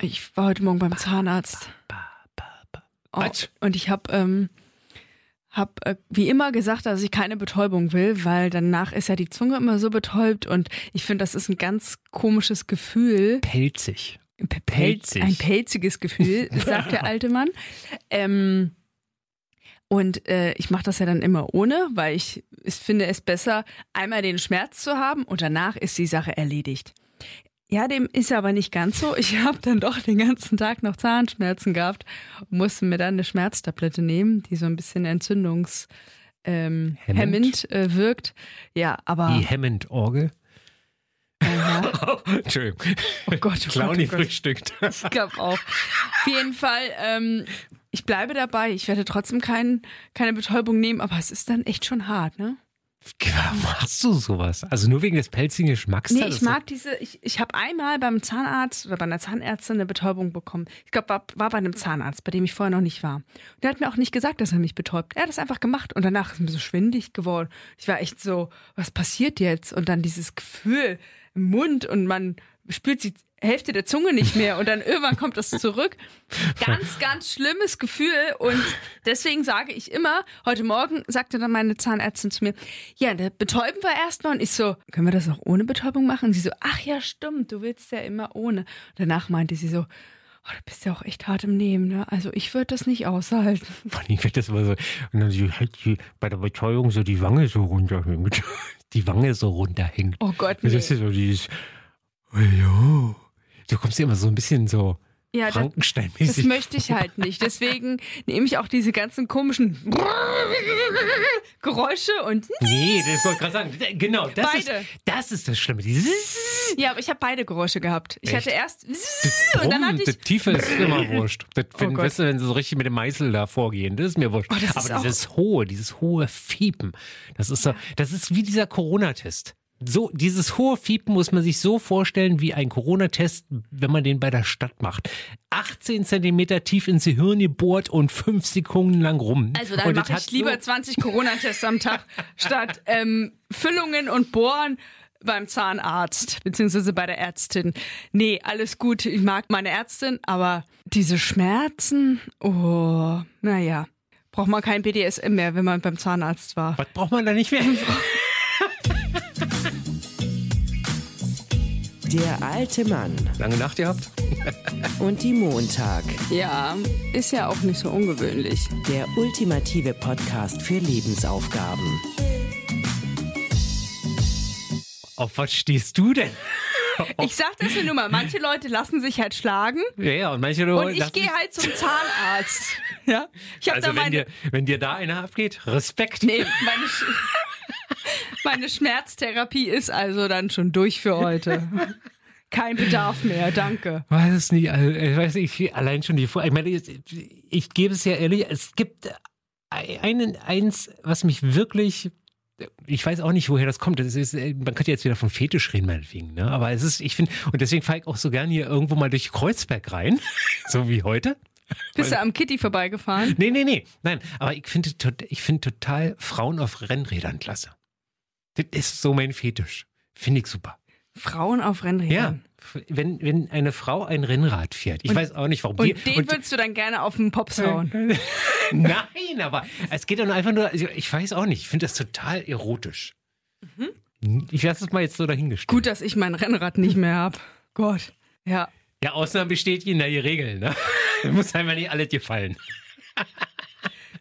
Ich war heute Morgen beim Zahnarzt. Oh, und ich habe ähm, hab, äh, wie immer gesagt, dass ich keine Betäubung will, weil danach ist ja die Zunge immer so betäubt und ich finde, das ist ein ganz komisches Gefühl. Pelzig. Pe- Pelzig. Ein pelziges Gefühl, sagt der alte Mann. Ähm, und äh, ich mache das ja dann immer ohne, weil ich, ich finde es besser, einmal den Schmerz zu haben und danach ist die Sache erledigt. Ja, dem ist aber nicht ganz so. Ich habe dann doch den ganzen Tag noch Zahnschmerzen gehabt und musste mir dann eine Schmerztablette nehmen, die so ein bisschen entzündungs ähm, Hemmend? äh, wirkt. Ja, aber Die Hammond-Orgel. ja, Entschuldigung. oh Gott, oh Clowny Gott, oh Gott. frühstückt. Ich glaube auch. Auf jeden Fall, ähm, ich bleibe dabei. Ich werde trotzdem kein, keine Betäubung nehmen, aber es ist dann echt schon hart, ne? Machst du sowas? Also nur wegen des pelzigen Geschmacks? Nee, ich mag diese, ich, ich habe einmal beim Zahnarzt oder bei einer Zahnärztin eine Betäubung bekommen. Ich glaube, war, war bei einem Zahnarzt, bei dem ich vorher noch nicht war. Und der hat mir auch nicht gesagt, dass er mich betäubt. Er hat das einfach gemacht und danach ist mir so schwindig geworden. Ich war echt so, was passiert jetzt? Und dann dieses Gefühl im Mund und man spürt die Hälfte der Zunge nicht mehr und dann irgendwann kommt das zurück. Ganz, ganz schlimmes Gefühl und deswegen sage ich immer, heute Morgen sagte dann meine Zahnärztin zu mir, ja, da betäuben wir erstmal und ich so, können wir das auch ohne Betäubung machen? Und sie so, ach ja, stimmt, du willst ja immer ohne. Und danach meinte sie so, oh, du bist ja auch echt hart im Nehmen, ne? Also ich würde das nicht aushalten. Allem, wenn das immer so, und dann so, halt die, bei der Betäubung so die Wange so runterhängt. Die Wange so runterhängt. Oh Gott, Das nee. ist ja so dieses, oh ja. Du kommst dir immer so ein bisschen so Ja, das, das Frankenstein-mäßig. möchte ich halt nicht. Deswegen nehme ich auch diese ganzen komischen Geräusche und Nee, das wollte ich gerade sagen. Genau, das Beide. ist, das ist das Schlimme. Ja, aber ich habe beide Geräusche gehabt. Ich Echt? hatte erst und dann hatte das ich Tiefe ist immer wurscht. Das, wenn, Oh weißt du, wenn sie so richtig mit dem Meißel da vorgehen, das ist mir wurscht. Oh, das Aber dieses hohe, dieses hohe Fiepen, das ist so, das ist wie dieser Corona-Test. So, dieses hohe Fiepen muss man sich so vorstellen wie ein Corona-Test, wenn man den bei der Stadt macht. 18 Zentimeter tief ins Gehirn gebohrt und fünf Sekunden lang rum. Also dann mache ich lieber so, 20 Corona-Tests am Tag statt ähm, Füllungen und Bohren beim Zahnarzt beziehungsweise bei der Ärztin. Nee, alles gut. Ich mag meine Ärztin, aber diese Schmerzen, oh, naja. Braucht man kein BDSM mehr, wenn man beim Zahnarzt war. Was braucht man da nicht mehr? Der alte Mann Lange Nacht gehabt? und die Montag. Ja, ist ja auch nicht so ungewöhnlich. Der ultimative Podcast für Lebensaufgaben. Auf was stehst du denn? Ich sag das ja nur mal, manche Leute lassen sich halt schlagen Ja, ja, und manche Leute und ich gehe halt zum Zahnarzt. Ja, ich habe Also da wenn meine dir, wenn dir da einer abgeht, Respekt. Nee, meine, Sch meine Schmerztherapie ist also dann schon durch für heute. Kein Bedarf mehr, danke. Weiß es nicht, also, ich weiß nicht, allein schon die Vor Ich meine, ich, ich gebe es ja ehrlich, es gibt einen, eins, was mich wirklich, ich weiß auch nicht, woher das kommt. Das ist, man könnte jetzt wieder vom Fetisch reden, meinetwegen, ne? Aber es ist, ich finde, und deswegen fahre ich auch so gern hier irgendwo mal durch Kreuzberg rein, so wie heute. Bist du am Kitty vorbeigefahren? Nee, nee, nee, nein, aber ich finde, ich finde total Frauen auf Rennrädern klasse. Das ist so mein Fetisch. Finde ich super. Frauen auf Ja, Rennrädern. wenn, wenn eine Frau ein Rennrad fährt. Ich weiß auch nicht, warum. Und die, den würdest du dann gerne auf den Pops hauen. Nein, aber es geht dann einfach nur, also ich weiß auch nicht, ich finde das total erotisch. Ich lasse es mal jetzt so dahingestellt. Gut, dass ich mein Rennrad nicht mehr hab. Gott. Ja. Ja, Ausnahmen bestätigen da die Regeln, ne? Muss einfach nicht alles gefallen.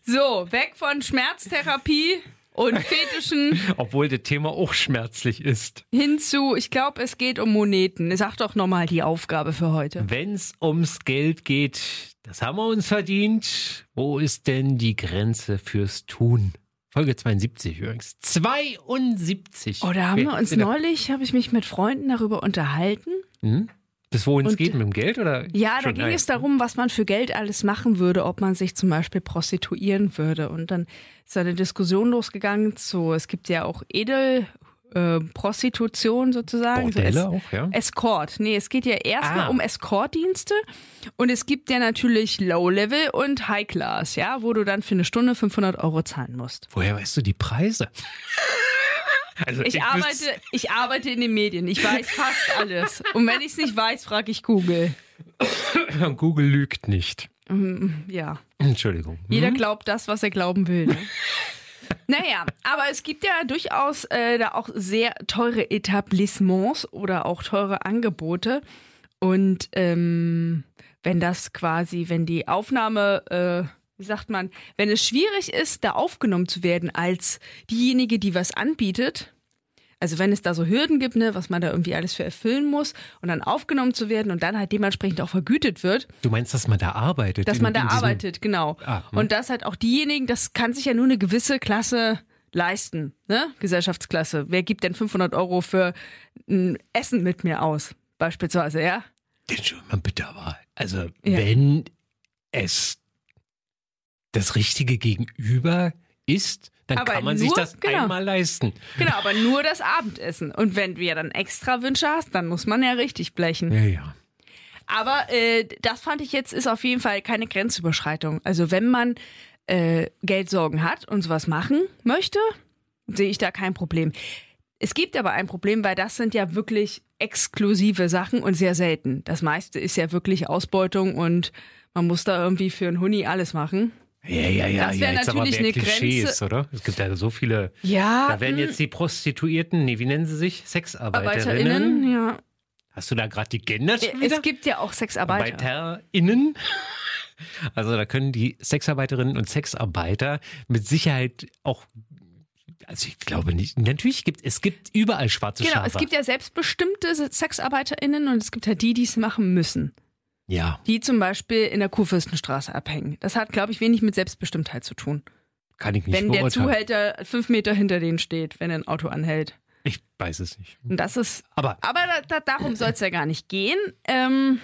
So, weg von Schmerztherapie und Fetischen Obwohl das Thema auch schmerzlich ist. hinzu, ich glaube, es geht um Moneten. Sag doch nochmal die Aufgabe für heute. Wenn es ums Geld geht, das haben wir uns verdient. Wo ist denn die Grenze fürs Tun? Folge 72 übrigens. 72. Oh, da haben wir uns Wieder- neulich, habe ich mich mit Freunden darüber unterhalten. Hm? Bis wohin es geht mit dem Geld? Oder Ja, da ging nein? es darum, was man für Geld alles machen würde, ob man sich zum Beispiel prostituieren würde. Und dann ist eine Diskussion losgegangen zu, es gibt ja auch Edel. Äh, Prostitution sozusagen. Bordelle so auch, ja? Escort. Nee, es geht ja erstmal Ah. um Escort-Dienste und es gibt ja natürlich Low-Level und High-Class, ja, wo du dann für eine Stunde 500 Euro zahlen musst. Woher weißt du die Preise? Also Ich wüsste- arbeite, ich arbeite in den Medien. Ich weiß fast alles. Und wenn ich es nicht weiß, frage ich Google. Google lügt nicht. Mm, Ja. Entschuldigung. Jeder Hm? glaubt das, was er glauben will. Ne? naja, aber es gibt ja durchaus äh, da auch sehr teure Etablissements oder auch teure Angebote. Und ähm, wenn das quasi, wenn die Aufnahme, äh, wie sagt man, wenn es schwierig ist, da aufgenommen zu werden als diejenige, die was anbietet, also wenn es da so Hürden gibt, ne, was man da irgendwie alles für erfüllen muss und dann aufgenommen zu werden und dann halt dementsprechend auch vergütet wird, Du meinst, dass man da arbeitet? dass in- man da arbeitet, genau. Ah, hm. und dass halt auch diejenigen, das kann sich ja nur eine gewisse Klasse leisten, ne? Gesellschaftsklasse. Wer gibt denn 500 Euro für ein Essen mit mir aus? Beispielsweise, ja? Entschuldigung, mal bitte aber. Also, Ja. wenn es das richtige Gegenüber ist, dann Aber kann man sich nur- das genau. einmal leisten. Genau, aber nur das Abendessen. Und wenn du ja dann extra Wünsche hast, dann muss man ja richtig blechen. Ja, ja. Aber äh, das fand ich jetzt ist auf jeden Fall keine Grenzüberschreitung. Also wenn man äh, Geldsorgen hat und sowas machen möchte, sehe ich da kein Problem. Es gibt aber ein Problem, weil das sind ja wirklich exklusive Sachen und sehr selten. Das meiste ist ja wirklich Ausbeutung und man muss da irgendwie für einen Huni alles machen. Ja, ja, ja. Das wär ja. Jetzt aber natürlich mehr eine Klischees, Grenze. oder? Es gibt ja so viele. Ja, Da werden mh, jetzt die Prostituierten, nee, wie nennen sie sich? Sexarbeiterinnen. ArbeiterInnen, ja. Hast du da gerade die Gender wieder? Es gibt ja auch Sexarbeiter. ArbeiterInnen. Also da können die Sexarbeiterinnen und Sexarbeiter mit Sicherheit auch, also ich glaube nicht, natürlich gibt es gibt überall schwarze Genau, Schafe. es gibt ja selbstbestimmte SexarbeiterInnen und es gibt halt die, die es machen müssen. Ja, Die zum Beispiel in der Kurfürstenstraße abhängen. Das hat, glaube ich, wenig mit Selbstbestimmtheit zu tun. kann ich nicht wenn der. Zuhälter fünf Meter hinter denen steht, wenn ein Auto anhält. Ich weiß es nicht. Und das ist, Aber aber da, da, darum soll es ja gar nicht gehen. Ähm,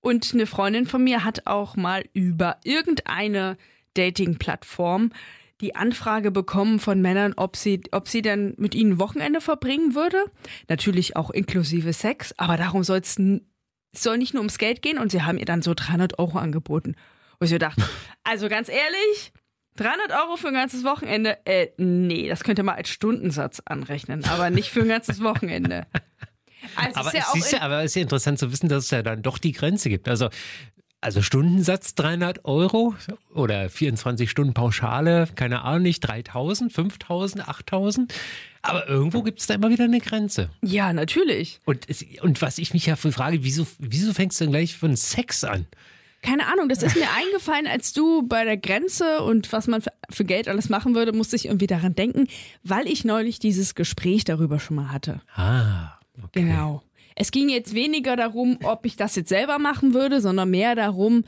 und eine Freundin von mir hat auch mal über irgendeine Dating-Plattform die Anfrage bekommen von Männern, ob sie, ob sie dann mit ihnen Wochenende verbringen würde. Natürlich auch inklusive Sex, aber darum soll es soll nicht nur ums Geld gehen und sie haben ihr dann so 300 Euro angeboten. Wo ich so dachte, also ganz ehrlich, 300 Euro für ein ganzes Wochenende? Äh, nee, das könnte man als Stundensatz anrechnen, aber nicht für ein ganzes Wochenende. Also aber ist ja es auch ist ja, aber es ist ja interessant zu wissen, dass es ja dann doch die Grenze gibt. Also also Stundensatz 300 Euro oder 24 Stunden Pauschale, keine Ahnung nicht, 3000, 5000, 8000. Aber irgendwo gibt es da immer wieder eine Grenze. Ja, natürlich. Und, und was ich mich ja frage, wieso, wieso fängst du denn gleich von Sex an? Keine Ahnung, das ist mir eingefallen, als du bei der Grenze und was man für, für Geld alles machen würde, musste ich irgendwie daran denken, weil ich neulich dieses Gespräch darüber schon mal hatte. Ah, okay. Genau. Es ging jetzt weniger darum, ob ich das jetzt selber machen würde, sondern mehr darum,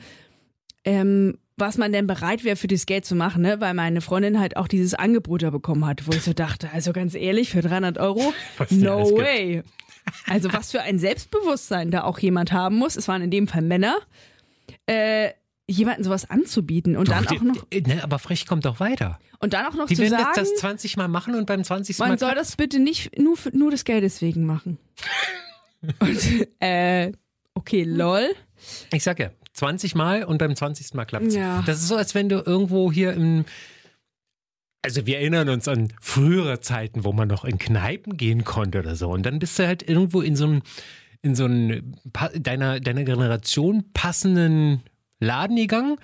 ähm, was man denn bereit wäre, für dieses Geld zu machen, ne? weil meine Freundin halt auch dieses Angebot da bekommen hat, wo ich so dachte, also ganz ehrlich, für 300 Euro, Was no gibt. way. Also was für ein Selbstbewusstsein da auch jemand haben muss, es waren in dem Fall Männer, äh, jemanden sowas anzubieten und dann Doch, auch noch die- ne, aber frech kommt doch weiter. und dann auch noch Die zu werden sagen, das 20 Mal machen und beim 20. Mal man soll das bitte nicht nur, für, nur des Geldes wegen machen. Und, äh, okay, lol. Ich sag ja, 20 Mal und beim 20. Mal klappt's. Ja. Das ist so, als wenn du irgendwo hier im. Also wir erinnern uns an frühere Zeiten, wo man noch in Kneipen gehen konnte oder so. Und dann bist du halt irgendwo in so einem, in so einem deiner, deiner Generation passenden Laden gegangen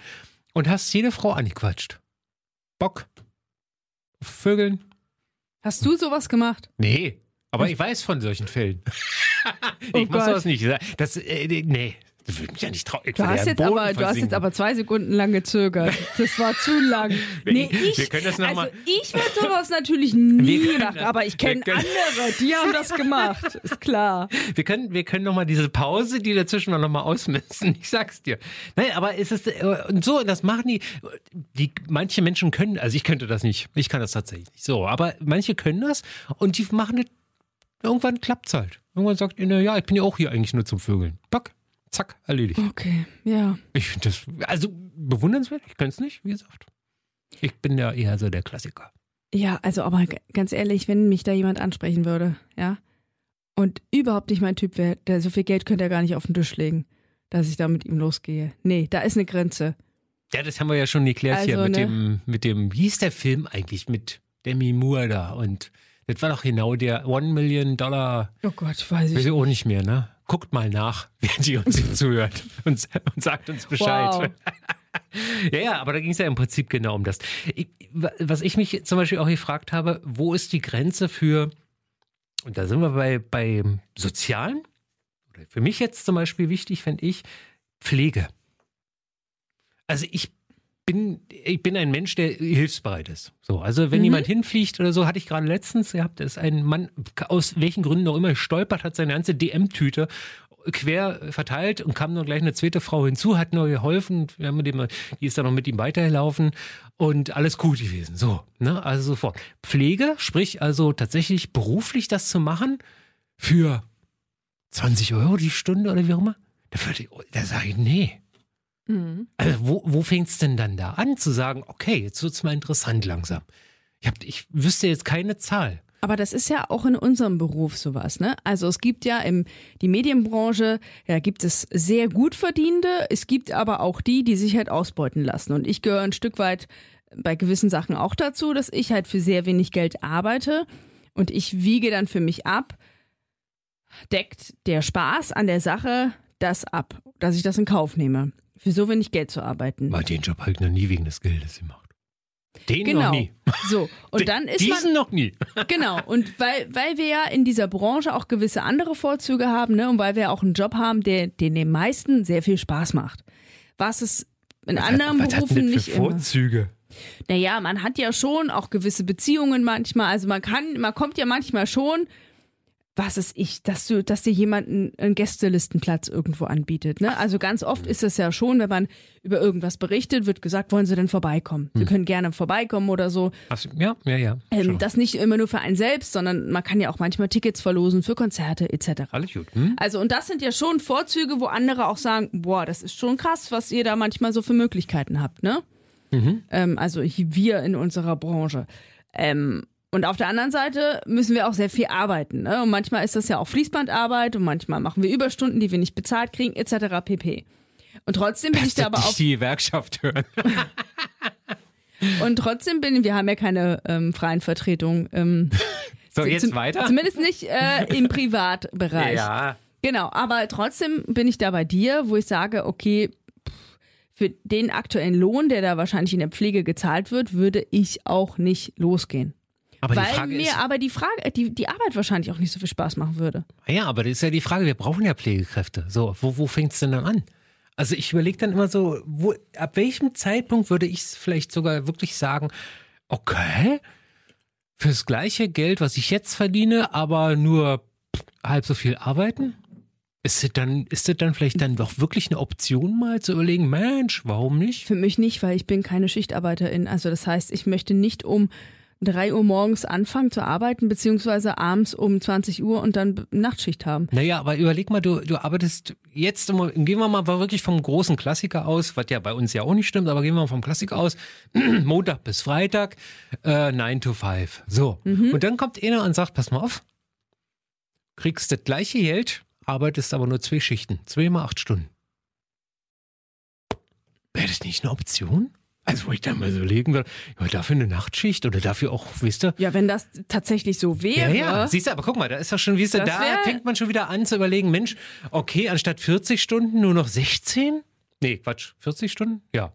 und hast jede Frau angequatscht. Bock. Vögeln? Hast du sowas gemacht? Nee. Aber ich weiß von solchen Fällen. Oh ich muss Gott. sowas nicht. Das, äh, nee, das würde mich ja nicht trauen. Ich Du hast, ja jetzt aber, du hast jetzt aber zwei Sekunden lang gezögert. Das war zu lang. Nee, Wir ich, können das noch also mal- ich würde sowas natürlich nie Wir machen, aber ich kenne wir andere, die haben das gemacht. Ist klar. Wir können, wir können noch mal diese Pause, die dazwischen war, noch mal ausmessen. Ich sag's dir. Nein, aber es ist äh, so, das machen die, die. Manche Menschen können, also ich könnte das nicht. Ich kann das tatsächlich nicht. So, aber manche können das und die machen das. Irgendwann klappt's halt. Irgendwann sagt ihnen, ja, ich bin ja auch hier eigentlich nur zum Vögeln. Pack, zack, erledigt. Okay, ja. Ich finde das, also bewundernswert. Ich könnte es nicht, wie gesagt. Ich bin ja eher so der Klassiker. Ja, also aber ganz ehrlich, wenn mich da jemand ansprechen würde, ja, und überhaupt nicht mein Typ wäre, der so viel Geld könnte er gar nicht auf den Tisch legen, dass ich da mit ihm losgehe. Nee, da ist eine Grenze. Ja, das haben wir ja schon geklärt hier Also, mit ne? dem, mit dem, wie hieß der Film eigentlich mit Demi Moore da? Und das war doch genau der One Million Dollar, Oh Gott, weiß weiß ich. ich auch nicht mehr, ne? Guckt mal nach, während ihr uns zuhört und, und sagt uns Bescheid. Wow. Ja, ja, aber da ging es ja im Prinzip genau um das. Ich, was ich mich zum Beispiel auch gefragt habe, wo ist die Grenze für, und da sind wir bei, bei Sozialen, oder für mich jetzt zum Beispiel wichtig, fände ich, Pflege. Also ich bin, ich bin ein Mensch, der hilfsbereit ist. So, also wenn Mhm. jemand hinfliegt oder so, hatte ich gerade letztens gehabt, ist ein Mann, aus welchen Gründen auch immer, stolpert, hat seine ganze DM-Tüte quer verteilt und kam noch gleich eine zweite Frau hinzu, hat nur geholfen, wir haben dem, die ist dann noch mit ihm weitergelaufen und alles gut gewesen. So, ne, also sofort. Pflege, sprich also tatsächlich beruflich das zu machen für 20 Euro die Stunde oder wie auch immer, da, da sage ich, nee. Mhm. Also wo, wo fängt es denn dann da an zu sagen, okay, jetzt wird's mal interessant langsam. Ich, hab, ich wüsste jetzt keine Zahl. Aber das ist ja auch in unserem Beruf sowas, ne? Also es gibt ja im die Medienbranche, ja, gibt es sehr gut verdienende, es gibt aber auch die, die sich halt ausbeuten lassen. Und ich gehöre ein Stück weit bei gewissen Sachen auch dazu, dass ich halt für sehr wenig Geld arbeite und ich wiege dann für mich ab, deckt der Spaß an der Sache das ab, dass ich das in Kauf nehme, für so wenig Geld zu arbeiten. Mal den Job habe ich noch nie wegen des Geldes gemacht. Den noch Genau. nie. So, und dann ist man Diesen noch nie. Genau, und weil, weil wir ja in dieser Branche auch gewisse andere Vorzüge haben, ne, und weil wir auch einen Job haben, der, der den meisten sehr viel Spaß macht. Was es in anderen Was hat Berufen nicht für immer. Vorzüge? Naja, man hat ja schon auch gewisse Beziehungen manchmal. Also man kann, man kommt ja manchmal schon, was ist ich, dass du, dass dir jemand einen, Gästelistenplatz irgendwo anbietet. Ne? Also ganz oft ist es ja schon, wenn man über irgendwas berichtet, wird gesagt, wollen Sie denn vorbeikommen? Sie können gerne vorbeikommen oder so. Ach ja, ja, ja. Ähm, das nicht immer nur für einen selbst, sondern man kann ja auch manchmal Tickets verlosen für Konzerte etc. Alles gut. Hm? Also und das sind ja schon Vorzüge, wo andere auch sagen, boah, das ist schon krass, was ihr da manchmal so für Möglichkeiten habt, ne? Ähm, also hier- wir in unserer Branche. Ähm, und auf der anderen Seite müssen wir auch sehr viel arbeiten. Ne? Und manchmal ist das ja auch Fließbandarbeit und manchmal machen wir Überstunden, die wir nicht bezahlt kriegen, etc. pp. Und trotzdem bin ich da aber auf die Gewerkschaft hören. und trotzdem bin wir haben ja keine ähm, freien Vertretungen. Ähm, So, jetzt zum- weiter. Zumindest nicht äh, im Privatbereich. Ja. Genau, aber trotzdem bin ich da bei dir, wo ich sage, okay, für den aktuellen Lohn, der da wahrscheinlich in der Pflege gezahlt wird, würde ich auch nicht losgehen. Aber Weil mir ist, aber die Frage, die, die Arbeit wahrscheinlich auch nicht so viel Spaß machen würde. ja, aber das ist ja die Frage, wir brauchen ja Pflegekräfte. So, wo, wo fängt es denn dann an? Also ich überlege dann immer so, wo, ab welchem Zeitpunkt würde ich vielleicht sogar wirklich sagen, okay, fürs gleiche Geld, was ich jetzt verdiene, aber nur halb so viel arbeiten? Ist das dann, ist das dann vielleicht dann doch wirklich eine Option mal zu überlegen, Mensch, warum nicht? Für mich nicht, weil ich bin keine Schichtarbeiterin. Also das heißt, ich möchte nicht um 3 Uhr morgens anfangen zu arbeiten, beziehungsweise abends um 20 Uhr und dann Nachtschicht haben. Naja, aber überleg mal, du, du arbeitest jetzt, gehen wir mal wirklich vom großen Klassiker aus, was ja bei uns ja auch nicht stimmt, aber gehen wir mal vom Klassiker aus, Montag bis Freitag, äh, 9 to 5. So. Und dann kommt einer und sagt, pass mal auf, kriegst das gleiche Geld, arbeitest aber nur zwei Schichten, zweimal acht Stunden. Wäre das nicht eine Option? Also, wo ich dann mal so legen würde, ja, dafür eine Nachtschicht oder dafür auch, wisst ihr, Ja, wenn das tatsächlich so ja, wäre. ja, siehst du, aber guck mal, da ist doch schon, ist Das da wär- fängt man schon wieder an zu überlegen, Mensch, okay, anstatt 40 Stunden nur noch 16? Nee, Quatsch, 40 Stunden? Ja.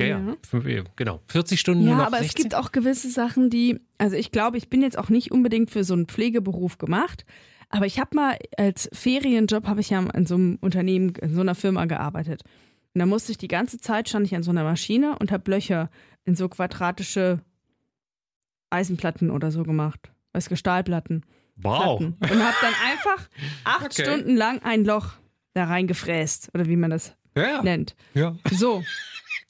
Ja, ja, Ja. Fünf- ja, genau. 40 Stunden nur Ja, noch aber 16? es gibt auch gewisse Sachen, die, also ich glaube, ich bin jetzt auch nicht unbedingt für so einen Pflegeberuf gemacht, aber ich habe mal als Ferienjob, habe ich ja in so einem Unternehmen, in so einer Firma gearbeitet. Und da musste ich die ganze Zeit, stand ich an so einer Maschine und habe Löcher in so quadratische Eisenplatten oder so gemacht. Weißt du, Stahlplatten. wow. Platten. Und habe dann einfach acht Okay. Stunden lang ein Loch da reingefräst oder wie man das Ja, nennt. ja. So,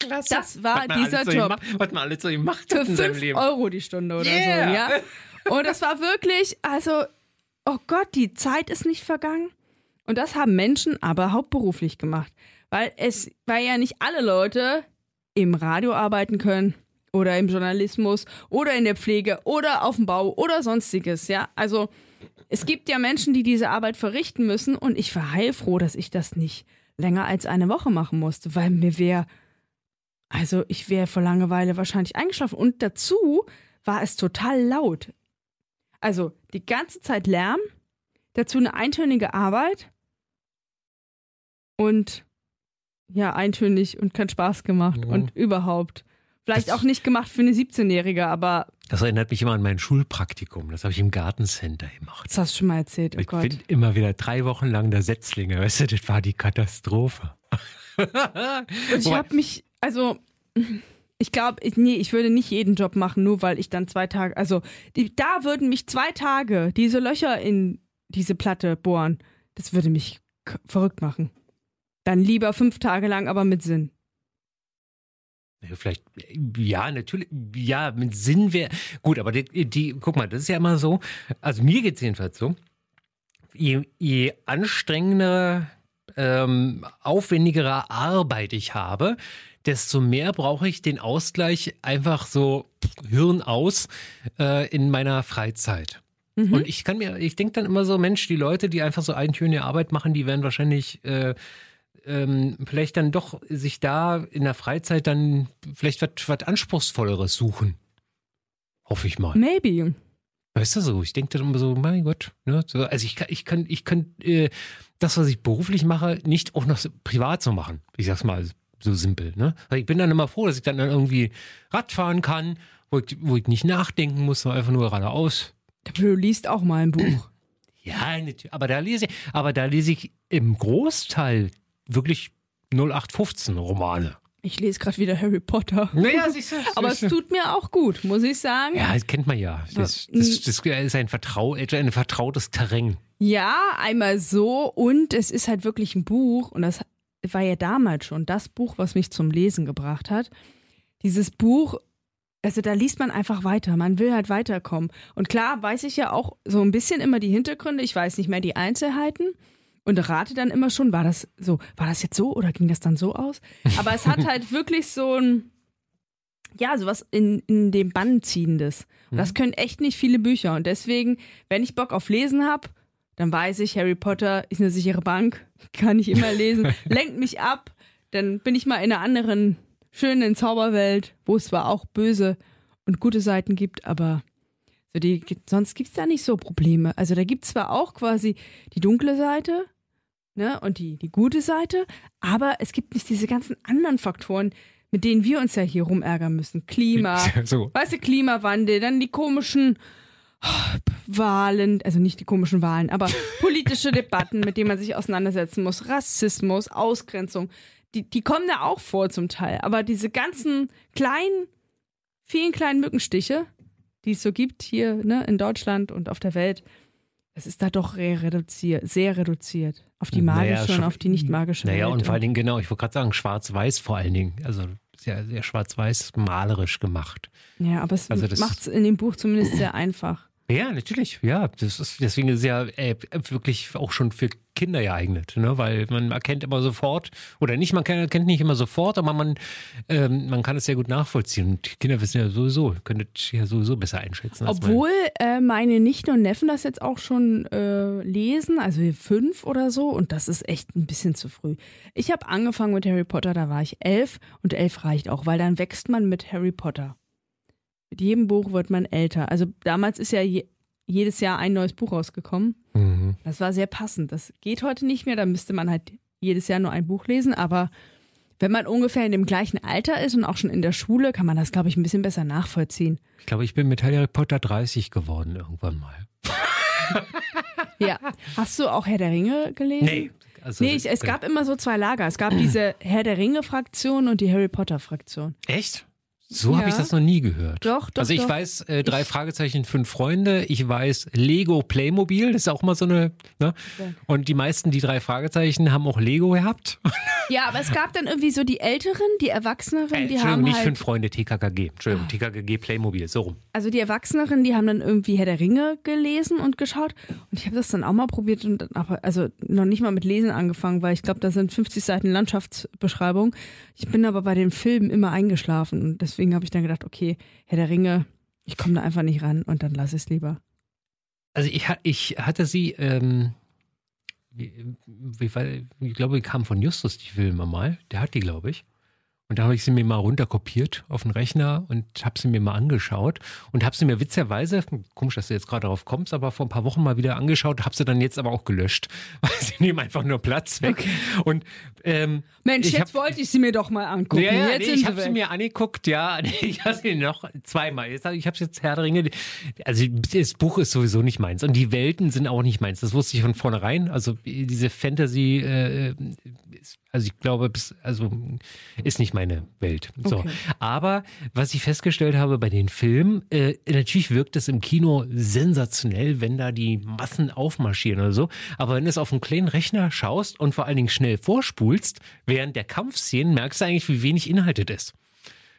Klasse. Das war dieser Job. Was man alles so gemacht für hat in seinem 5 Leben. Euro die Stunde oder Yeah. so, ja. Und das war wirklich, also, oh Gott, die Zeit ist nicht vergangen. Und das haben Menschen aber hauptberuflich gemacht. Weil es, weil ja nicht alle Leute im Radio arbeiten können oder im Journalismus oder in der Pflege oder auf dem Bau oder sonstiges, ja. Also, es gibt ja Menschen, die diese Arbeit verrichten müssen und ich war heilfroh, dass ich das nicht länger als eine Woche machen musste, weil mir wäre also ich wäre vor Langeweile wahrscheinlich eingeschlafen. Und dazu war es total laut. Also die ganze Zeit Lärm, dazu eine eintönige Arbeit und ja, eintönig und keinen Spaß gemacht Mhm. und überhaupt. Vielleicht Das- auch nicht gemacht für eine 17-Jährige, aber Das erinnert mich immer an mein Schulpraktikum. Das habe ich im Gartencenter gemacht. das hast du schon mal erzählt. Oh ich Gott. bin immer wieder drei Wochen lang der Setzlinge. Weißt du, das war die Katastrophe. Und ich habe mich, also ich glaube, nee, ich würde nicht jeden Job machen, nur weil ich dann zwei Tage, also die, da würden mich zwei Tage diese Löcher in diese Platte bohren. Das würde mich verrückt machen. Dann lieber fünf Tage lang, aber mit Sinn. Vielleicht, ja, natürlich, ja, mit Sinn wäre, gut, aber die, die, guck mal, das ist ja immer so, also mir geht es jedenfalls so, je, je anstrengender, ähm, aufwendigere Arbeit ich habe, desto mehr brauche ich den Ausgleich einfach so Hirn aus äh, in meiner Freizeit. Mhm. Und ich kann mir, ich denke dann immer so, Mensch, die Leute, die einfach so eintönige Arbeit machen, die werden wahrscheinlich äh, ähm, vielleicht dann doch sich da in der Freizeit dann vielleicht was Anspruchsvolleres suchen. Hoffe ich mal. Maybe. Weißt du so, ich denke dann immer so, mein Gott, ne? so, also ich kann, ich kann, ich kann äh, das, was ich beruflich mache, nicht auch noch privat so machen. Ich sag's mal so simpel, ne? Weil ich bin dann immer froh, dass ich dann, dann irgendwie Rad fahren kann, wo ich, wo ich nicht nachdenken muss, sondern einfach nur geradeaus. Du liest auch mal ein Buch. Ja, natürlich. Aber da lese ich, aber da lese ich im Großteil wirklich 0815 Romane. Ich lese gerade wieder Harry Potter. Naja, siehst du. Aber es tut mir auch gut, muss ich sagen. ja, das kennt man ja. Das, das, das ist ein, Vertrau, ein vertrautes Terrain. Ja, einmal so und es ist halt wirklich ein Buch und das war ja damals schon das Buch, was mich zum Lesen gebracht hat. Dieses Buch, also da liest man einfach weiter, man will halt weiterkommen. Und klar weiß ich ja auch so ein bisschen immer die Hintergründe, ich weiß nicht mehr die Einzelheiten und rate dann immer schon, war das so, war das jetzt so oder ging das dann so aus? Aber es hat halt wirklich so ein, ja, sowas in, in dem Bann ziehendes. Und das können echt nicht viele Bücher und deswegen, wenn ich Bock auf Lesen habe, dann weiß ich, Harry Potter ist eine sichere Bank, kann ich immer lesen, lenkt mich ab, dann bin ich mal in einer anderen schönen Zauberwelt, wo es zwar auch böse und gute Seiten gibt, aber so die, sonst gibt es da nicht so Probleme. Also da gibt es zwar auch quasi die dunkle Seite ne, und die, die gute Seite, aber es gibt nicht diese ganzen anderen Faktoren, mit denen wir uns ja hier rumärgern müssen. Klima, So. Weißt du, Klimawandel, dann die komischen Wahlen, also nicht die komischen Wahlen, aber politische Debatten, mit denen man sich auseinandersetzen muss, Rassismus, Ausgrenzung, die, die kommen da auch vor zum Teil. Aber diese ganzen kleinen, vielen kleinen Mückenstiche, die es so gibt hier ne, in Deutschland und auf der Welt, das ist da doch sehr reduziert, sehr reduziert. Auf die Naja, magische und schon- auf die nicht magische Naja, Welt. und vor allen Dingen, genau, ich wollte gerade sagen, schwarz-weiß vor allen Dingen. Also sehr, sehr schwarz-weiß malerisch gemacht. ja, aber es also macht es in dem Buch zumindest sehr einfach. Ja, natürlich. Ja, das ist, deswegen es ja äh, wirklich auch schon für Kinder geeignet, ne? weil man erkennt immer sofort, oder nicht, man erkennt nicht immer sofort, aber man, ähm, man kann es sehr gut nachvollziehen. Und Kinder wissen ja sowieso, das ja sowieso besser einschätzen. Obwohl äh, meine Nichten und Neffen das jetzt auch schon äh, lesen, also fünf oder so, und das ist echt ein bisschen zu früh. Ich habe angefangen mit Harry Potter, da war ich elf und elf reicht auch, weil dann wächst man mit Harry Potter. Mit jedem Buch wird man älter. Also damals ist ja je, jedes Jahr ein neues Buch rausgekommen. Mhm. Das war sehr passend. Das geht heute nicht mehr, da müsste man halt jedes Jahr nur ein Buch lesen, aber wenn man ungefähr in dem gleichen Alter ist und auch schon in der Schule, kann man das, glaube ich, ein bisschen besser nachvollziehen. Ich glaube, ich bin mit Harry Potter 30 geworden irgendwann mal. Ja. Hast du auch Herr der Ringe gelesen? Also, Nee, ich, es gab immer so zwei Lager. Es gab diese Herr der Ringe-Fraktion und die Harry Potter-Fraktion. Echt? So Ja. habe ich das noch nie gehört. Doch, doch, Also ich doch. weiß, äh, drei Fragezeichen, fünf Freunde. Ich weiß Lego Playmobil, das ist auch mal so eine. Ne? Und die meisten, die drei Fragezeichen, haben auch Lego gehabt. Ja, aber es gab dann irgendwie so die Älteren, die Erwachseneren, Äh, die Entschuldigung, haben nicht halt, fünf Freunde, TKKG. Entschuldigung, TKKG Playmobil, so rum. also die Erwachseneren, die haben dann irgendwie Herr der Ringe gelesen und geschaut. Und ich habe das dann auch mal probiert und dann also noch nicht mal mit Lesen angefangen, weil ich glaube, da sind 50 Seiten Landschaftsbeschreibung. Ich bin aber bei den Filmen immer eingeschlafen und deswegen habe ich dann gedacht, okay, Herr der Ringe, ich komme da einfach nicht ran und dann lass es lieber. Also ich, ich hatte sie, ähm, wie, wie, ich glaube, die kamen von Justus, die Filme mal. Der hat die, glaube ich. Und da habe ich sie mir mal runterkopiert auf den Rechner und habe sie mir mal angeschaut und habe sie mir witzigerweise, komisch, dass du jetzt gerade darauf kommst, aber vor ein paar Wochen mal wieder angeschaut, habe sie dann jetzt aber auch gelöscht, weil sie nehmen einfach nur Platz weg. Okay. Und ähm, Mensch, jetzt hab, wollte ich sie mir doch mal angucken. ja, ja, jetzt nee, ich habe sie mir angeguckt, ja. Ich habe sie noch zweimal. Jetzt, ich habe jetzt Herr der Ringe. Also das Buch ist sowieso nicht meins und die Welten sind auch nicht meins. Das wusste ich von vornherein. Also diese Fantasy, äh, also ich glaube, also ist nicht meine Welt. So, Okay. aber was ich festgestellt habe bei den Filmen, äh, natürlich wirkt es im Kino sensationell, wenn da die Massen aufmarschieren oder so. Aber wenn du es auf einem kleinen Rechner schaust und vor allen Dingen schnell vorspulst, während der Kampfszenen, merkst du eigentlich, wie wenig Inhalt es ist.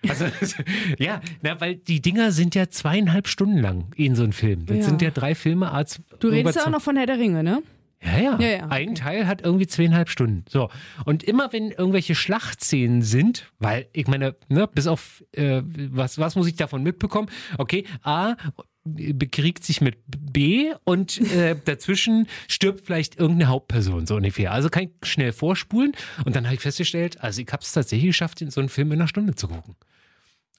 Also, ja, na, weil die Dinger sind ja zweieinhalb Stunden lang in so einem Film. Das Ja. sind ja drei Filme. Als Du redest ja auch noch von Herr der Ringe, ne? Ja, ja. Ja, ja, Ein okay. Teil hat irgendwie zweieinhalb Stunden. So. Und immer wenn irgendwelche Schlachtszenen sind, weil ich meine, ne, bis auf äh, was, was muss ich davon mitbekommen? Okay, A bekriegt sich mit B und äh, dazwischen stirbt vielleicht irgendeine Hauptperson, so ungefähr. Also kann ich schnell vorspulen und dann habe ich festgestellt, also ich habe es tatsächlich geschafft, in so einen Film in einer Stunde zu gucken.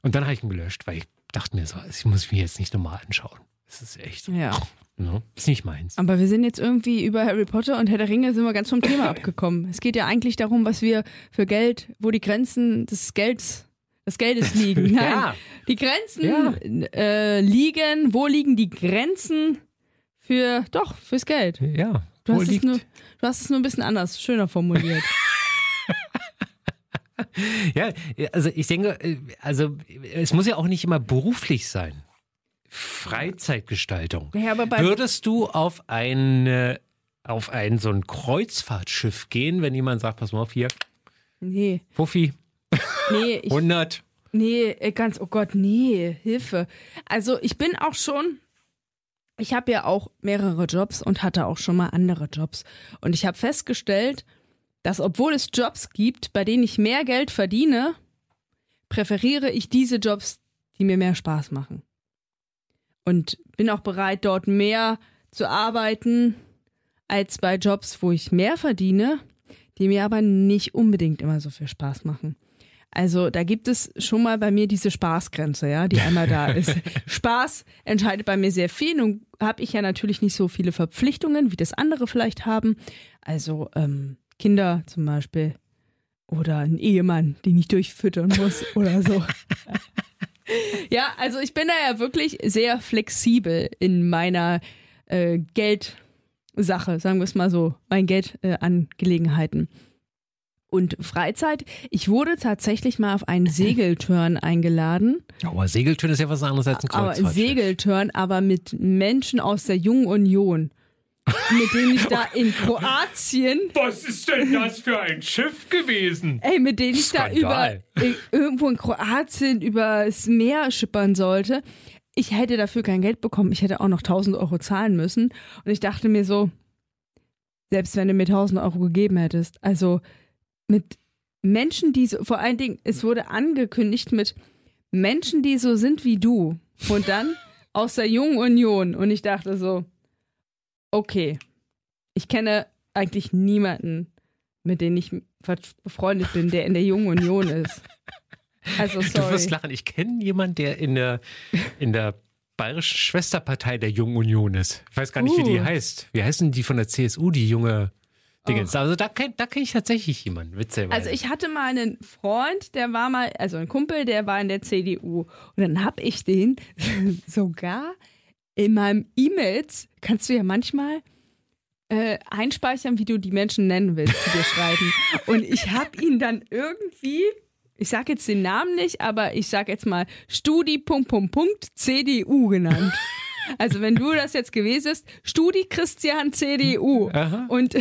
Und dann habe ich ihn gelöscht, weil ich dachte mir so, ich muss mich jetzt nicht nochmal anschauen. Das ist echt, Ja. ne, ist nicht meins. Aber wir sind jetzt irgendwie über Harry Potter und Herr der Ringe sind wir ganz vom Thema abgekommen. Es geht ja eigentlich darum, was wir für Geld, wo die Grenzen des Gelds, des Geldes liegen. Nein, Ja. die Grenzen Ja. äh, liegen, wo liegen die Grenzen für, doch, fürs Geld. Ja, Du hast, nur, du hast es nur ein bisschen anders, schöner formuliert. Ja, also ich denke, äh, also es muss ja auch nicht immer beruflich sein. Freizeitgestaltung. Ja, Würdest du auf ein, auf ein so ein Kreuzfahrtschiff gehen, wenn jemand sagt, pass mal auf hier, nee, Fuffi, nee, ich 100. Nee, äh, ganz, oh Gott, nee, Hilfe. Also ich bin auch schon, ich habe ja auch mehrere Jobs und hatte auch schon mal andere Jobs. Und ich habe festgestellt, dass obwohl es Jobs gibt, bei denen ich mehr Geld verdiene, präferiere ich diese Jobs, die mir mehr Spaß machen. Und bin auch bereit, dort mehr zu arbeiten, als bei Jobs, wo ich mehr verdiene, die mir aber nicht unbedingt immer so viel Spaß machen. Also da gibt es schon mal bei mir diese Spaßgrenze, ja, die einmal da ist. Spaß entscheidet bei mir sehr viel. Nun habe ich ja natürlich nicht so viele Verpflichtungen, wie das andere vielleicht haben. Also ähm, Kinder zum Beispiel oder ein Ehemann, den ich durchfüttern muss oder so. ja, also ich bin da ja wirklich sehr flexibel in meiner äh, Geldsache, sagen wir es mal so, meinen Geldangelegenheiten. Äh. Und Freizeit. Ich wurde tatsächlich mal auf einen Segeltörn eingeladen. Aber Segeltörn ist ja was anderes als ein Aber Kreuzfahrtschiff. Segeltörn, aber mit Menschen aus der Jungen Union. Mit denen ich da in Kroatien, Was ist denn das für ein Schiff gewesen? ey, mit denen ich da über, Skandal. äh, irgendwo in Kroatien übers Meer schippern sollte. Ich hätte dafür kein Geld bekommen. Ich hätte auch noch 1000 Euro zahlen müssen. Und ich dachte mir so, selbst wenn du mir 1000 Euro gegeben hättest, also mit Menschen, die so, vor allen Dingen, es wurde angekündigt mit Menschen, die so sind wie du. Und dann aus der Jungen Union. Und ich dachte so, okay, ich kenne eigentlich niemanden, mit dem ich befreundet bin, der in der Jungen Union ist. Also Du sorry. wirst lachen. Ich kenne jemanden, der in der, in der bayerischen Schwesterpartei der Jungen Union ist. Ich weiß gar nicht, wie die Uh. heißt. Wie heißen die von der CSU, die junge Dingens? Also da kenne da kenn ich tatsächlich jemanden, witzigerweise. Also ich hatte mal einen Freund, der war mal, also ein Kumpel, der war in der CDU. Und dann habe ich den sogar in meinem E-Mails, kannst du ja manchmal äh, einspeichern, wie du die Menschen nennen willst, die dir schreiben. Und ich habe ihn dann irgendwie, ich sage jetzt den Namen nicht, aber ich sage jetzt mal Studi Punkt, Punkt, Punkt, CDU genannt. Also wenn du das jetzt gewesen bist, Studi Christian CDU. Aha. Und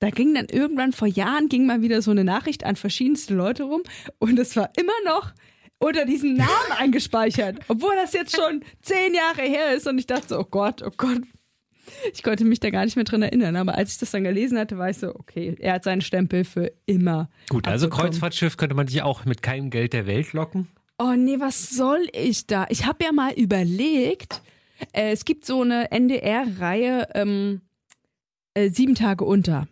da ging dann irgendwann vor Jahren ging mal wieder so eine Nachricht an verschiedenste Leute rum und es war immer noch unter diesem Namen eingespeichert, obwohl das jetzt schon zehn Jahre her ist und ich dachte so, oh Gott, oh Gott. Ich konnte mich da gar nicht mehr dran erinnern, aber als ich das dann gelesen hatte, war ich so, okay, er hat seinen Stempel für immer. Gut, also. Kreuzfahrtschiff könnte man dich auch mit keinem Geld der Welt locken. Oh nee, was soll ich da? Ich habe ja mal überlegt, äh, es gibt so eine NDR-Reihe ähm, äh, Sieben Tage unter.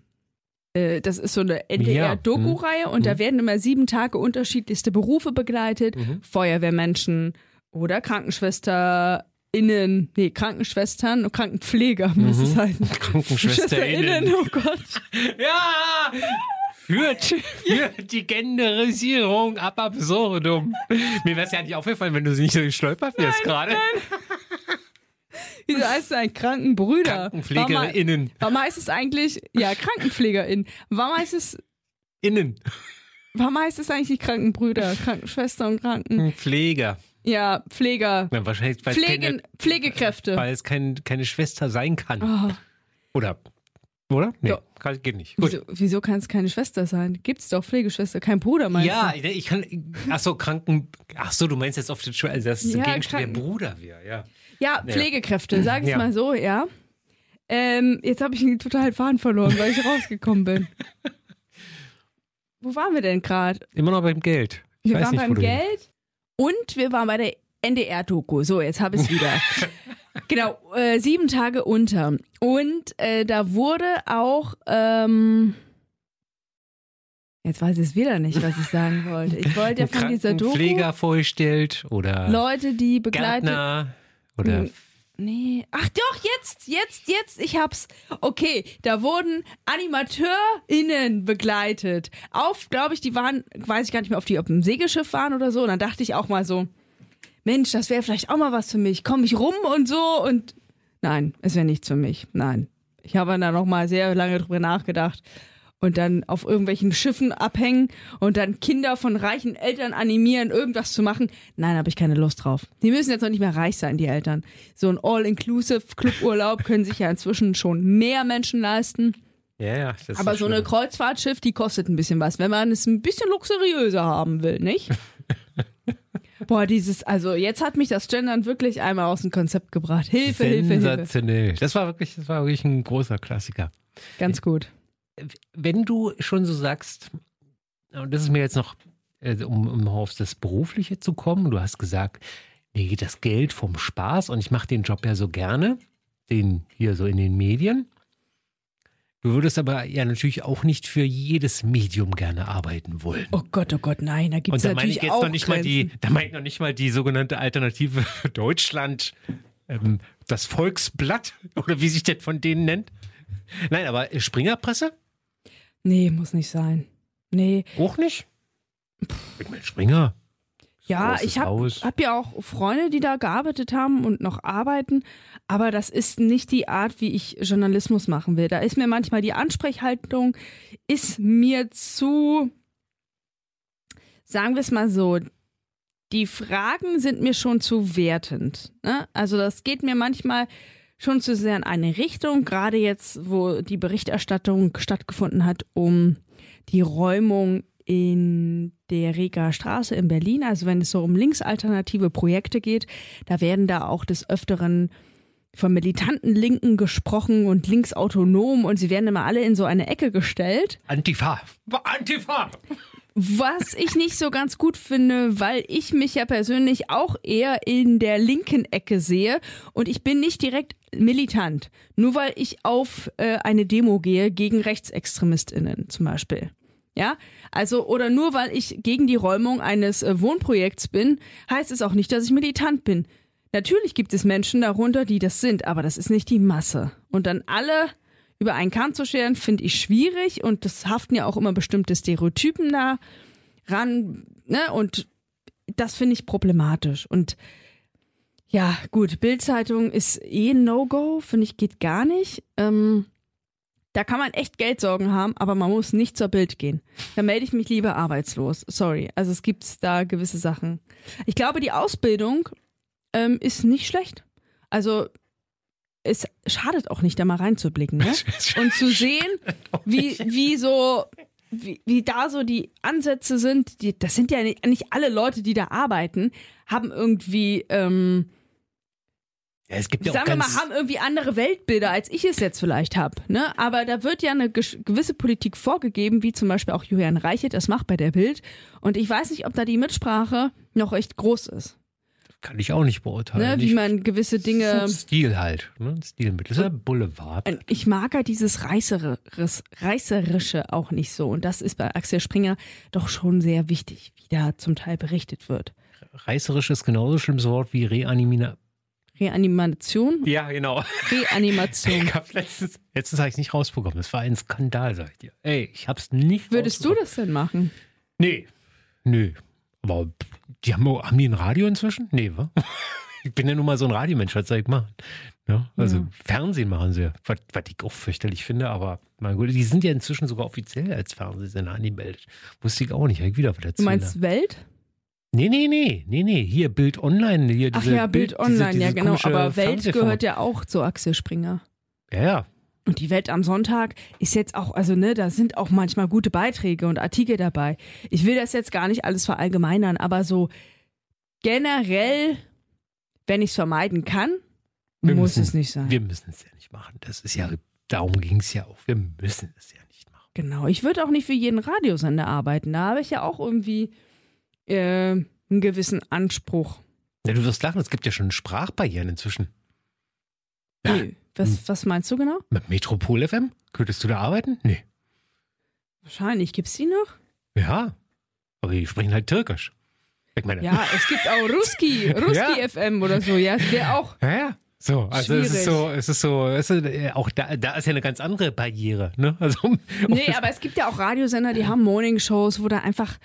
Äh, das ist so eine Ja, NDR-Doku-Reihe und da werden immer sieben Tage unterschiedlichste Berufe begleitet. Mhm. Feuerwehrmenschen oder KrankenschwesterInnen, nee, Krankenschwestern und Krankenpfleger muss Mhm. es heißen. KrankenschwesterInnen. oh Gott. Ja! Führt, führt die Genderisierung ab absurdum. Mir wäre es ja nicht aufgefallen, wenn du nicht so gestolpert wärst gerade. Wieso heißt es eigentlich Krankenbrüder? KrankenpflegerInnen. warum heißt es eigentlich, ja, KrankenpflegerInnen. Warum heißt es, Innen. warum heißt es eigentlich nicht Krankenbrüder, Krankenschwester und Kranken, Pfleger. ja, Pfleger, Na, wahrscheinlich, weil es Pflegen, keine, Pflegekräfte. weil es kein, keine Schwester sein kann. Oh, Oder? Oder? Nee, Ja. kann, geht nicht. Gut. wieso, wieso kann es keine Schwester sein? Gibt es doch Pflegeschwester, kein Bruder, meinst Ja, du? ich ich kann. Ach so, Kranken. Ach so, du meinst jetzt auf den Schu- also das Ja, Gegenstück der Bruder wäre, ja. Ja, Pflegekräfte, sag ich Ja. mal so, ja. Ähm, jetzt habe ich einen totalen Faden verloren, weil ich rausgekommen bin. Wo waren wir denn gerade? Immer noch beim Geld. Ich Wir waren nicht, beim Geld und wir waren bei der NDR-Doku. So, jetzt habe ich es wieder. genau, äh, sieben Tage unter. Und äh, da wurde auch, ähm, jetzt weiß ich es wieder nicht, was ich sagen wollte. Ich wollte ja von dieser Doku Krankenpfleger vorgestellt oder Leute, die begleitet Gärtner oder. Nee. Ach doch, jetzt, jetzt, jetzt, ich hab's. Okay, da wurden AnimateurInnen begleitet. Auf, glaube ich, die waren, weiß ich gar nicht mehr, ob die auf dem Segelschiff waren oder so. Und dann dachte ich auch mal so, Mensch, das wäre vielleicht auch mal was für mich. Komm ich rum und so und nein, es wäre nichts für mich. Nein. Ich habe da noch mal sehr lange drüber nachgedacht. Und dann auf irgendwelchen Schiffen abhängen und dann Kinder von reichen Eltern animieren, irgendwas zu machen. Nein, habe ich keine Lust drauf. Die müssen jetzt noch nicht mehr reich sein, die Eltern. So ein All-Inclusive-Cluburlaub können sich ja inzwischen schon mehr Menschen leisten. ja, ja. Das ist Aber das so eine. Kreuzfahrtschiff, die kostet ein bisschen was, wenn man es ein bisschen luxuriöser haben will, nicht? Boah, dieses, also jetzt hat mich das Gendern wirklich einmal aus dem Konzept gebracht. Hilfe, Hilfe, Hilfe. Sensationell. Das war wirklich, das war wirklich ein großer Klassiker. Ganz gut. Wenn du schon so sagst, und das ist mir jetzt noch, äh, um, um auf das Berufliche zu kommen, du hast gesagt, mir geht das Geld vom Spaß und ich mache den Job ja so gerne, den hier so in den Medien. Du würdest aber ja natürlich auch nicht für jedes Medium gerne arbeiten wollen. Oh Gott, oh Gott, nein, da gibt es natürlich ich jetzt auch noch nicht mal die, da meine ich noch nicht mal die sogenannte Alternative für Deutschland, ähm, das Volksblatt oder wie sich das von denen nennt. Nein, aber Springerpresse? Nee, muss nicht sein. Nee. Auch nicht? Ich meine, Springer. Ja, Großes ich habe hab ja auch Freunde, die da gearbeitet haben und noch arbeiten, aber das ist nicht die Art, wie ich Journalismus machen will. Da ist mir manchmal die Ansprechhaltung, ist mir zu, sagen wir es mal so, die Fragen sind mir schon zu wertend. Ne? Also das geht mir manchmal schon zu sehr in eine Richtung, gerade jetzt, wo die Berichterstattung stattgefunden hat um die Räumung in der Reger Straße in Berlin, also wenn es so um linksalternative Projekte geht, da werden da auch des Öfteren von militanten Linken gesprochen und linksautonom und sie werden immer alle in so eine Ecke gestellt. Antifa. Antifa. Was ich nicht so ganz gut finde, weil ich mich ja persönlich auch eher in der linken Ecke sehe und ich bin nicht direkt militant. Nur weil ich auf äh, eine Demo gehe gegen RechtsextremistInnen zum Beispiel. Ja, also oder nur weil ich gegen die Räumung eines äh, Wohnprojekts bin, heißt es auch nicht, dass ich militant bin. Natürlich gibt es Menschen darunter, die das sind, aber das ist nicht die Masse. Und dann alle über einen Kamm zu scheren, finde ich schwierig und das haften ja auch immer bestimmte Stereotypen da ran, ne? Und das finde ich problematisch. Und ja, gut, Bildzeitung ist eh ein No-Go, finde ich, geht gar nicht. Ähm, da kann man echt Geldsorgen haben, aber man muss nicht zur Bild gehen. Da melde ich mich lieber arbeitslos. Sorry. Also es gibt da gewisse Sachen. Ich glaube, die Ausbildung ähm, ist nicht schlecht. Also es schadet auch nicht, da mal reinzublicken ne? und zu sehen, wie, wie so, wie, wie da so die Ansätze sind. Die, das sind ja nicht, nicht alle Leute, die da arbeiten, haben irgendwie, ähm, Ja, es gibt ja auch sagen wir mal, haben irgendwie andere Weltbilder, als ich es jetzt vielleicht habe. Ne? Aber da wird ja eine gewisse Politik vorgegeben, wie zum Beispiel auch Julian Reichelt das macht bei der Bild. Und ich weiß nicht, ob da die Mitsprache noch echt groß ist. Kann ich auch nicht beurteilen. Ne, wie man gewisse Dinge. Stil halt, ne? Stilmittel. Das ist ja Boulevard. Ich mag halt dieses Reißeres, Reißerische auch nicht so. Und das ist bei Axel Springer doch schon sehr wichtig, wie da zum Teil berichtet wird. Reißerisch ist genauso schlimmes Wort wie Reanimina. Reanimation? Ja, genau. Reanimation. Ich hab letztens, letztens habe ich es nicht rausbekommen. Das war ein Skandal, sag ich dir. Ey, ich hab's nicht Würdest du das denn machen? Nee. Nö. Aber die haben, haben die ein Radio inzwischen? Nee, wa? Ich bin ja nun mal so ein Radiomensch, was soll ich machen? Ja, also Ja. Fernsehen machen sie, was, was ich auch fürchterlich finde, aber mein Gott, die sind ja inzwischen sogar offiziell als Fernsehsender angemeldet. Wusste ich auch nicht, hab ich wieder was Du meinst Welt? Nee, nee, nee, nee, nee, hier Bild Online. Hier Ach ja, Bild diese- Online, diese ja genau. Aber Welt gehört ja auch zu Axel Springer. Ja, ja. Und die Welt am Sonntag ist jetzt auch, also ne, da sind auch manchmal gute Beiträge und Artikel dabei. Ich will das jetzt gar nicht alles verallgemeinern, aber so generell, wenn ich es vermeiden kann, Wir muss müssen- es nicht sein. Wir müssen es ja nicht machen. Das ist ja, darum ging es ja auch. Wir müssen es ja nicht machen. Genau. Ich würde auch nicht für jeden Radiosender arbeiten. Da habe ich ja auch irgendwie äh, einen gewissen Anspruch. Ja, du wirst lachen, es gibt ja schon Sprachbarrieren inzwischen. Ja. Nee. Was, was meinst du genau? Mit Metropol FM? Könntest du da arbeiten? Nee. Wahrscheinlich. Gibt's die noch? Ja. Aber die sprechen halt Türkisch. Ich meine, Ja, es gibt auch Ruski, Ruski Ja. FM oder so. Ja, der auch. ja, ja. So, also es ist so, es ist so, es ist, äh, auch da, da ist ja eine ganz andere Barriere, ne? Also, um- Nee, aber es gibt ja auch Radiosender, die haben Morningshows, wo da einfach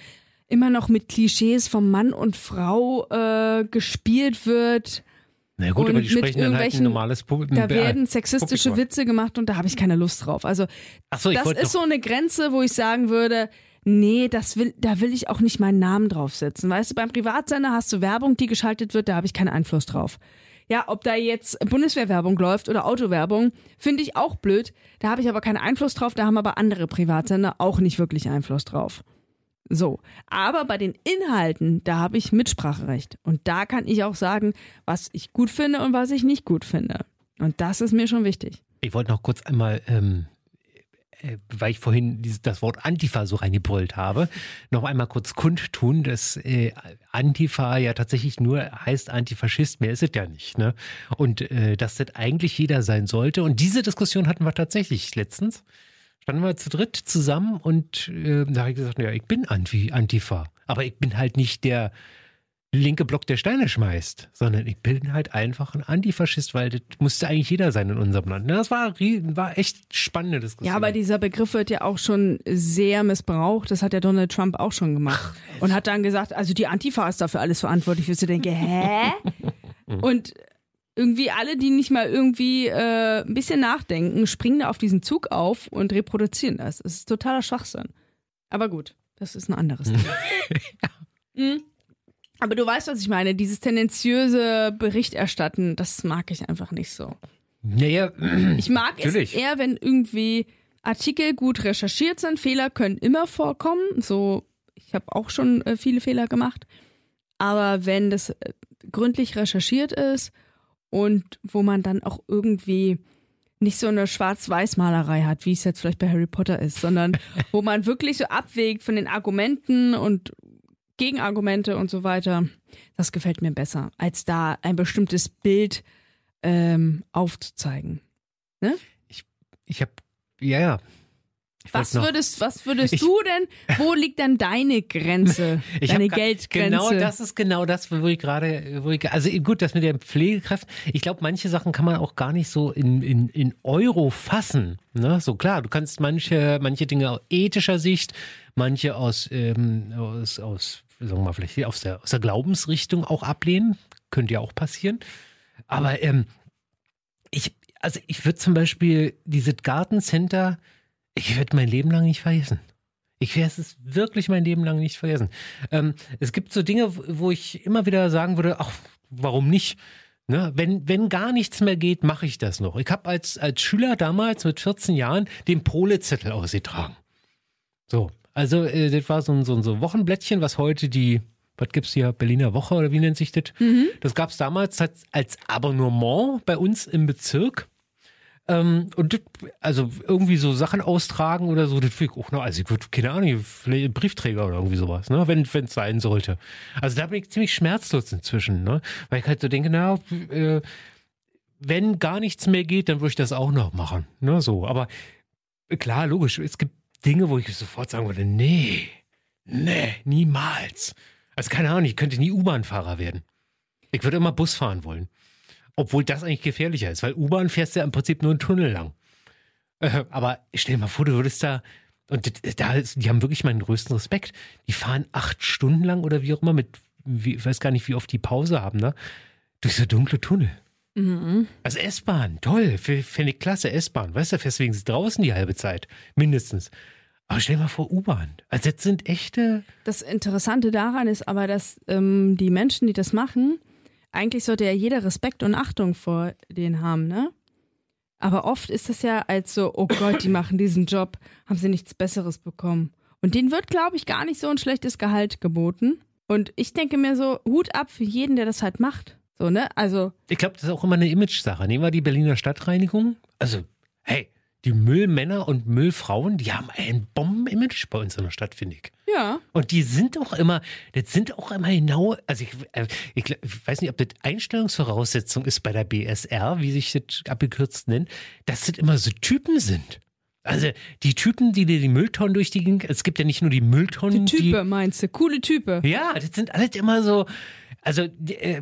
immer noch mit Klischees von Mann und Frau äh, gespielt wird. Na gut, und aber die sprechen dann halt ein normales Publikum. Da werden sexistische Publikum. Witze gemacht und da habe ich keine Lust drauf. Also ich das ist so eine Grenze, wo ich sagen würde, nee, das will, da will ich auch nicht meinen Namen draufsetzen. Weißt du, beim Privatsender hast du Werbung, die geschaltet wird, da habe ich keinen Einfluss drauf. Ja, ob da jetzt Bundeswehrwerbung läuft oder Autowerbung, finde ich auch blöd. Da habe ich aber keinen Einfluss drauf, da haben aber andere Privatsender auch nicht wirklich Einfluss drauf. So, aber bei den Inhalten, da habe ich Mitspracherecht. Und da kann ich auch sagen, was ich gut finde und was ich nicht gut finde. Und das ist mir schon wichtig. ich wollte noch kurz einmal, ähm, äh, weil ich vorhin dieses, das Wort Antifa so reingebrüllt habe, noch einmal kurz kundtun, dass äh, Antifa ja tatsächlich nur heißt Antifaschist, mehr ist es ja nicht. Ne? Und äh, dass das eigentlich jeder sein sollte. Und diese Diskussion hatten wir tatsächlich letztens. Standen wir zu dritt zusammen und äh, da habe ich gesagt, ja, ich bin Anti Antifa. Aber ich bin halt nicht der linke Block, der Steine schmeißt, sondern ich bin halt einfach ein Antifaschist, weil das musste eigentlich jeder sein in unserem Land. Das war, war echt spannende Diskussion. Ja, aber dieser Begriff wird ja auch schon sehr missbraucht. Das hat ja Donald Trump auch schon gemacht. Und hat dann gesagt, also die Antifa ist dafür alles verantwortlich. Ich denke, hä? Und irgendwie alle, die nicht mal irgendwie äh, ein bisschen nachdenken, springen da auf diesen Zug auf und reproduzieren das. Es ist totaler Schwachsinn. Aber gut, das ist ein anderes Thema. Mhm. Aber du weißt, was ich meine. Dieses tendenziöse Berichterstatten, das mag ich einfach nicht so. naja, Ich mag Natürlich. es eher, wenn irgendwie Artikel gut recherchiert sind. Fehler können immer vorkommen. So, ich habe auch schon äh, viele Fehler gemacht. Aber wenn das äh, gründlich recherchiert ist und wo man dann auch irgendwie nicht so eine Schwarz-Weiß-Malerei hat, wie es jetzt vielleicht bei Harry Potter ist, sondern wo man wirklich so abwägt von den Argumenten und Gegenargumente und so weiter, das gefällt mir besser, als da ein bestimmtes Bild ähm, aufzuzeigen. ich habe, ja, ja. Was würdest, was würdest Ich- du denn, wo liegt denn deine Grenze, deine Geldgrenze? Genau das ist genau das, wo ich gerade, wo ich, also gut, das mit den Pflegekräften, ich glaube, manche Sachen kann man auch gar nicht so in, in, in Euro fassen. Ne? So klar, du kannst manche, manche Dinge aus ethischer Sicht, manche aus, ähm, aus, aus sagen wir mal, vielleicht aus der, aus der Glaubensrichtung auch ablehnen. Könnte ja auch passieren. Aber ähm, ich, also ich würde zum Beispiel dieses Gartencenter, ich werde mein Leben lang nicht vergessen. Ich werde es wirklich mein Leben lang nicht vergessen. Ähm, es gibt so Dinge, wo ich immer wieder sagen würde, ach, warum nicht? Ne? Wenn, wenn gar nichts mehr geht, mache ich das noch. Ich habe als, als Schüler damals mit 14 Jahren den Prolezettel ausgetragen. So, also äh, das war so ein, so ein so Wochenblättchen, was heute die, was gibt's hier, Berliner Woche oder wie nennt sich das? Das gab's damals als, als Abonnement bei uns im Bezirk. Ähm, und also irgendwie so Sachen austragen oder so, das ich auch noch, also ich würde, keine Ahnung, vielleicht Briefträger oder irgendwie sowas, ne, wenn es sein sollte. Also da bin ich ziemlich schmerzlos inzwischen, ne, weil ich halt so denke, na, äh, wenn gar nichts mehr geht, dann würde ich das auch noch machen, ne, so. Aber klar, logisch, es gibt Dinge, wo ich sofort sagen würde, nee, nee, niemals. Also keine Ahnung, ich könnte nie U-Bahn-Fahrer werden. Ich würde immer Bus fahren wollen. Obwohl das eigentlich gefährlicher ist, weil U-Bahn fährst ja im Prinzip nur einen Tunnel lang. Äh, aber stell dir mal vor, du würdest da, und da, die haben wirklich meinen größten Respekt. Die fahren acht Stunden lang oder wie auch immer mit, wie, ich weiß gar nicht, wie oft die Pause haben, ne? Durch so dunkle Tunnel. Mhm. Also S-Bahn, toll, finde ich klasse, S-Bahn. Weißt du, fährst wenigstens draußen die halbe Zeit, mindestens. Aber stell dir mal vor, U-Bahn. Also das sind echte. Das Interessante daran ist aber, dass ähm, die Menschen, die das machen, eigentlich sollte ja jeder Respekt und Achtung vor denen haben, ne? Aber oft ist das ja als so, oh Gott, die machen diesen Job, haben sie nichts Besseres bekommen. Und denen wird, glaube ich, gar nicht so ein schlechtes Gehalt geboten. Und ich denke mir so, Hut ab für jeden, der das halt macht. So, ne? Also. Ich glaube, das ist auch immer eine Image-Sache. Nehmen wir die Berliner Stadtreinigung. Also, hey, die Müllmänner und Müllfrauen, die haben ein Bomben-Image bei uns in der Stadt, finde ich. Ja. Und die sind auch immer, das sind auch immer genau, also ich, äh, ich, ich, weiß nicht, ob das Einstellungsvoraussetzung ist bei der BSR, wie sich das abgekürzt nennt, dass das immer so Typen sind. Also die Typen, die dir die Mülltonnen durch die Gegend, es gibt ja nicht nur die Mülltonnen. Die Type meinst du, coole Type. Ja, das sind alles immer so, also äh,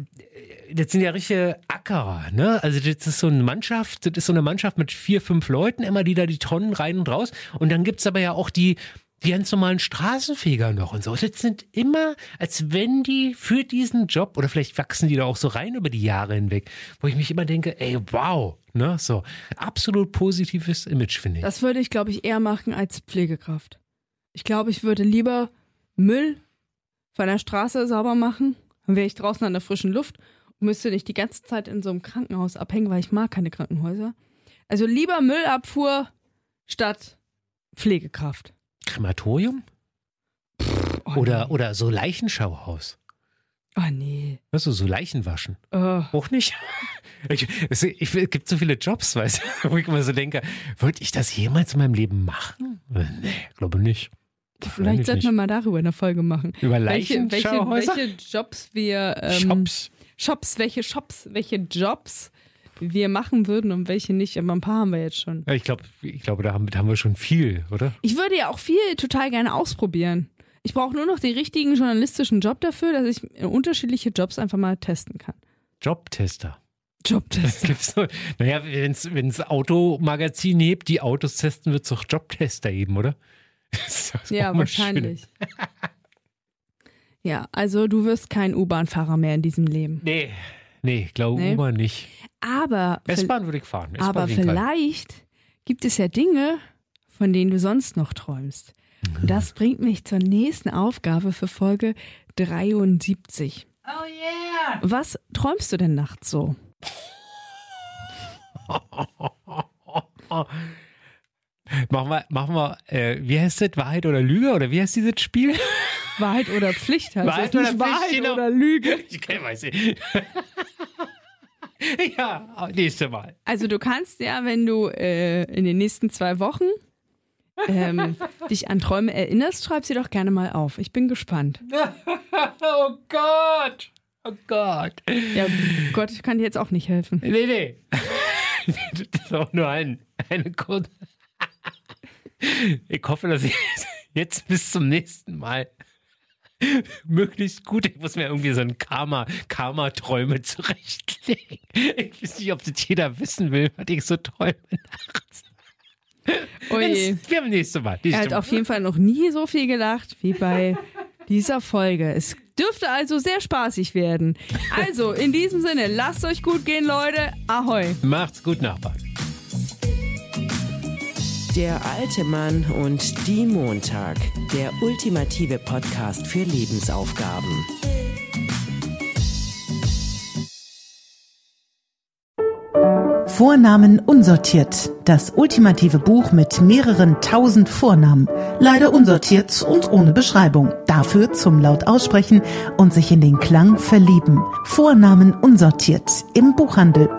das sind ja richtige Ackerer, ne? Also das ist so eine Mannschaft, das ist so eine Mannschaft mit vier, fünf Leuten immer, die da die Tonnen rein und raus. Und dann gibt's aber ja auch die, die ganz normalen Straßenfeger noch und so. Das sind immer, als wenn die für diesen Job, oder vielleicht wachsen die da auch so rein über die Jahre hinweg, wo ich mich immer denke, ey, wow, ne? So, absolut positives Image, finde ich. Das würde ich, glaube ich, eher machen als Pflegekraft. Ich glaube, ich würde lieber Müll von der Straße sauber machen, dann wäre ich draußen an der frischen Luft müsste nicht die ganze Zeit in so einem Krankenhaus abhängen, weil ich mag keine Krankenhäuser. Also lieber Müllabfuhr statt Pflegekraft. Krematorium? Oh, oder, nee. oder so Leichenschauhaus. Oh nee. Weißt du, so Leichen waschen. Oh. Auch nicht? Ich, es, ich, es gibt so viele Jobs, weißt du, wo ich immer so denke, wollte ich das jemals in meinem Leben machen? Nee, glaube nicht. Vielleicht sollten wir mal darüber eine Folge machen. Über Welche, welche, Leichenschauhäuser? welche Jobs wir. Ähm, Shops. Shops, welche Shops, welche Jobs wir machen würden und welche nicht. Aber ein paar haben wir jetzt schon. Ja, ich glaube, ich glaube, da haben, wir schon viel, oder? Ich würde ja auch viel total gerne ausprobieren. Ich brauche nur noch den richtigen journalistischen Job dafür, dass ich unterschiedliche Jobs einfach mal testen kann. Jobtester. Jobtest. Gibt's so, naja, wenn es Automagazin hebt, die Autos testen, wird es doch Jobtester geben, oder? Ja, wahrscheinlich. ja, also du wirst kein U-Bahn-Fahrer mehr in diesem Leben. schön. Nee, nee, glaube Nee. U-Bahn nicht. Aber, S-Bahn würde ich fahren. Aber vielleicht gibt es ja Dinge, von denen du sonst noch träumst. Und das bringt mich zur nächsten Aufgabe für Folge 73. Oh yeah! Was träumst du denn nachts so? Machen wir, machen wir äh, wie heißt das? Wahrheit oder Lüge? Oder wie heißt dieses Spiel? Wahrheit oder Pflicht heißt Wahrheit das oder Pflicht, Wahrheit genau. oder Lüge. Ich kann weiß nicht. ja, nächste Mal. Also du kannst ja, wenn du äh, in den nächsten zwei Wochen ähm, dich an Träume erinnerst, schreib sie doch gerne mal auf. Ich bin gespannt. Oh Gott! Oh Gott! Ja, Gott, ich kann dir jetzt auch nicht helfen. Nee, nee. das ist auch nur ein, eine kurze. Ich hoffe, dass ich jetzt bis zum nächsten Mal möglichst gut. Ich muss mir irgendwie so ein Karma, Karma-Träume zurechtlegen. Ich weiß nicht, ob das jeder wissen will, was ich so träume nachts. Oje. Wir haben nächste Mal. Er Nächste hat Mal. auf jeden Fall noch nie so viel gelacht wie bei dieser Folge. Es dürfte also sehr spaßig werden. Also, in diesem Sinne, lasst euch gut gehen, Leute. Ahoi. Macht's gut, Nachbarn. Der alte Mann und die Montag. Der ultimative Podcast für Lebensaufgaben. Vornamen unsortiert. Das ultimative Buch mit mehreren tausend Vornamen. Leider unsortiert und ohne Beschreibung. Dafür zum laut aussprechen und sich in den Klang verlieben. Vornamen unsortiert. Im Buchhandel.